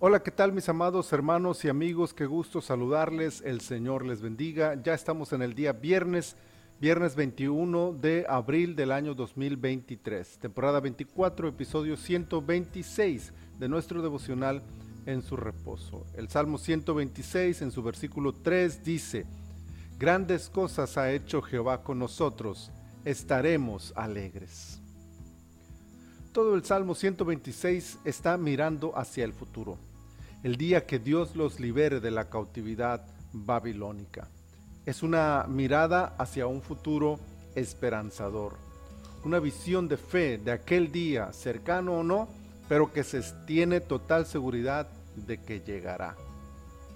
Hola, ¿qué tal mis amados hermanos y amigos? Qué gusto saludarles, el Señor les bendiga. Ya estamos en el día viernes, viernes 21 de abril del año 2023, temporada 24, episodio 126 de nuestro devocional en su reposo. El Salmo 126 en su versículo 3 dice, Grandes cosas ha hecho Jehová con nosotros, estaremos alegres. Todo el Salmo 126 está mirando hacia el futuro el día que Dios los libere de la cautividad babilónica. Es una mirada hacia un futuro esperanzador, una visión de fe de aquel día, cercano o no, pero que se tiene total seguridad de que llegará.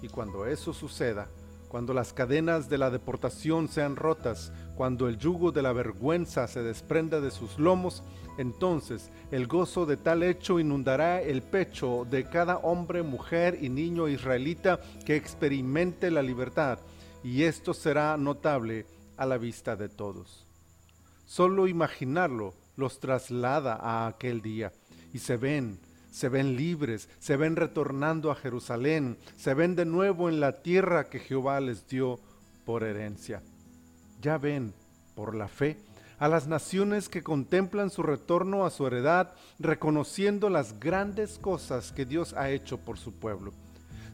Y cuando eso suceda, cuando las cadenas de la deportación sean rotas, cuando el yugo de la vergüenza se desprenda de sus lomos, entonces el gozo de tal hecho inundará el pecho de cada hombre, mujer y niño israelita que experimente la libertad, y esto será notable a la vista de todos. Solo imaginarlo los traslada a aquel día, y se ven, se ven libres, se ven retornando a Jerusalén, se ven de nuevo en la tierra que Jehová les dio por herencia. Ya ven, por la fe, a las naciones que contemplan su retorno a su heredad, reconociendo las grandes cosas que Dios ha hecho por su pueblo.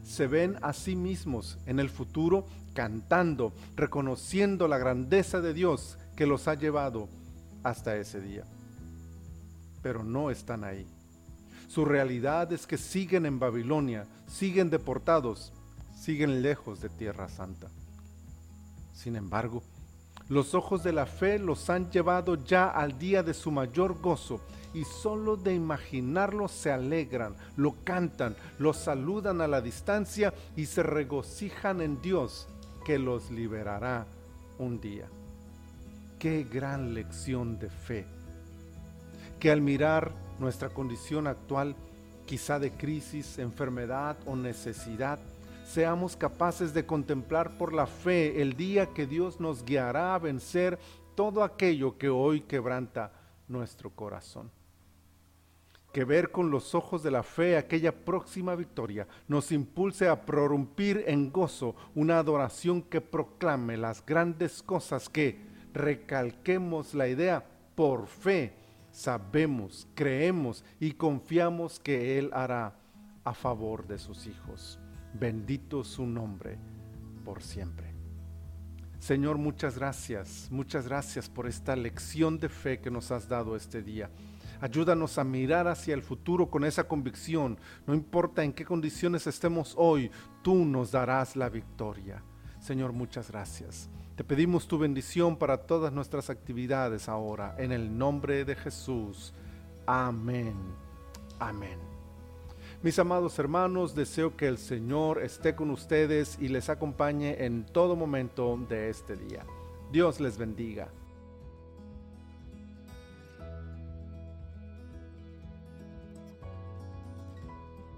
Se ven a sí mismos en el futuro cantando, reconociendo la grandeza de Dios que los ha llevado hasta ese día. Pero no están ahí su realidad es que siguen en Babilonia, siguen deportados, siguen lejos de Tierra Santa. Sin embargo, los ojos de la fe los han llevado ya al día de su mayor gozo y solo de imaginarlo se alegran, lo cantan, lo saludan a la distancia y se regocijan en Dios que los liberará un día. Qué gran lección de fe. Que al mirar nuestra condición actual, quizá de crisis, enfermedad o necesidad, seamos capaces de contemplar por la fe el día que Dios nos guiará a vencer todo aquello que hoy quebranta nuestro corazón. Que ver con los ojos de la fe aquella próxima victoria nos impulse a prorrumpir en gozo una adoración que proclame las grandes cosas que, recalquemos la idea, por fe sabemos, creemos y confiamos que Él hará a favor de sus hijos. Bendito su nombre por siempre. Señor, muchas gracias, muchas gracias por esta lección de fe que nos has dado este día. Ayúdanos a mirar hacia el futuro con esa convicción. No importa en qué condiciones estemos hoy, tú nos darás la victoria. Señor, muchas gracias. Te pedimos tu bendición para todas nuestras actividades ahora, en el nombre de Jesús. Amén. Amén. Mis amados hermanos, deseo que el Señor esté con ustedes y les acompañe en todo momento de este día. Dios les bendiga.